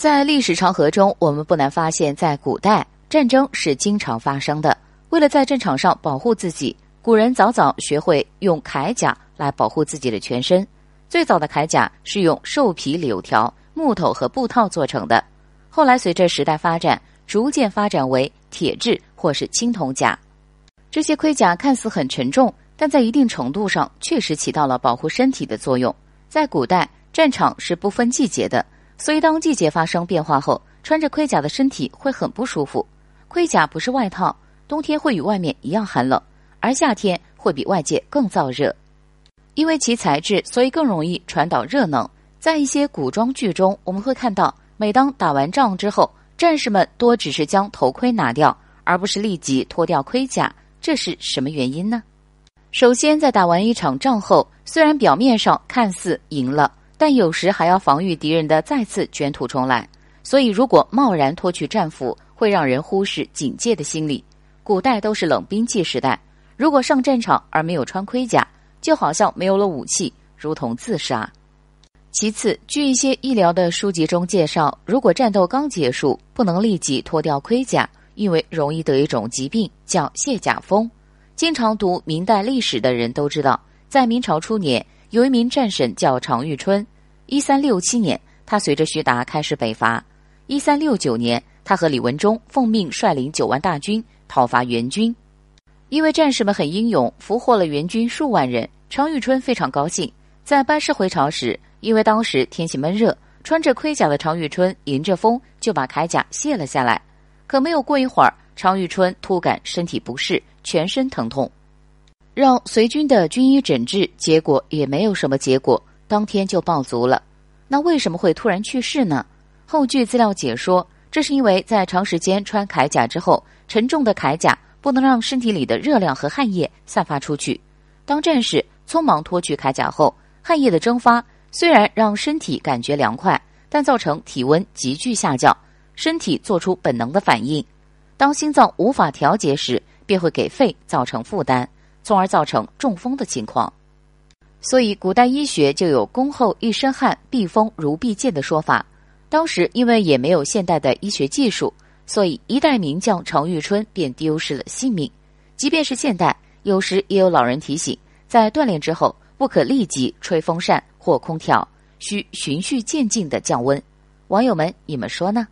在历史长河中，我们不难发现，在古代，战争是经常发生的。为了在战场上保护自己，古人早早学会用铠甲来保护自己的全身。最早的铠甲是用兽皮、柳条、木头和布套做成的，后来随着时代发展，逐渐发展为铁质或是青铜甲。这些盔甲看似很沉重，但在一定程度上确实起到了保护身体的作用。在古代，战场是不分季节的。所以，当季节发生变化后，穿着盔甲的身体会很不舒服。盔甲不是外套，冬天会与外面一样寒冷，而夏天会比外界更燥热。因为其材质，所以更容易传导热能。在一些古装剧中，我们会看到，每当打完仗之后，战士们多只是将头盔拿掉，而不是立即脱掉盔甲。这是什么原因呢？首先，在打完一场仗后，虽然表面上看似赢了。但有时还要防御敌人的再次卷土重来，所以如果贸然脱去战服，会让人忽视警戒的心理。古代都是冷兵器时代，如果上战场而没有穿盔甲，就好像没有了武器，如同自杀。其次，据一些医疗的书籍中介绍，如果战斗刚结束，不能立即脱掉盔甲，因为容易得一种疾病叫卸甲风。经常读明代历史的人都知道，在明朝初年。有一名战神叫常遇春，一三六七年，他随着徐达开始北伐。一三六九年，他和李文忠奉命率领九万大军讨伐元军。因为战士们很英勇，俘获了元军数万人，常遇春非常高兴。在班师回朝时，因为当时天气闷热，穿着盔甲的常遇春迎着风就把铠甲卸了下来。可没有过一会儿，常遇春突感身体不适，全身疼痛。让随军的军医诊治，结果也没有什么结果，当天就暴卒了。那为什么会突然去世呢？后据资料解说，这是因为在长时间穿铠甲之后，沉重的铠甲不能让身体里的热量和汗液散发出去。当战士匆忙脱去铠甲后，汗液的蒸发虽然让身体感觉凉快，但造成体温急剧下降，身体做出本能的反应。当心脏无法调节时，便会给肺造成负担。从而造成中风的情况，所以古代医学就有“恭候一身汗，避风如避箭”的说法。当时因为也没有现代的医学技术，所以一代名将常遇春便丢失了性命。即便是现代，有时也有老人提醒，在锻炼之后不可立即吹风扇或空调，需循序渐进的降温。网友们，你们说呢？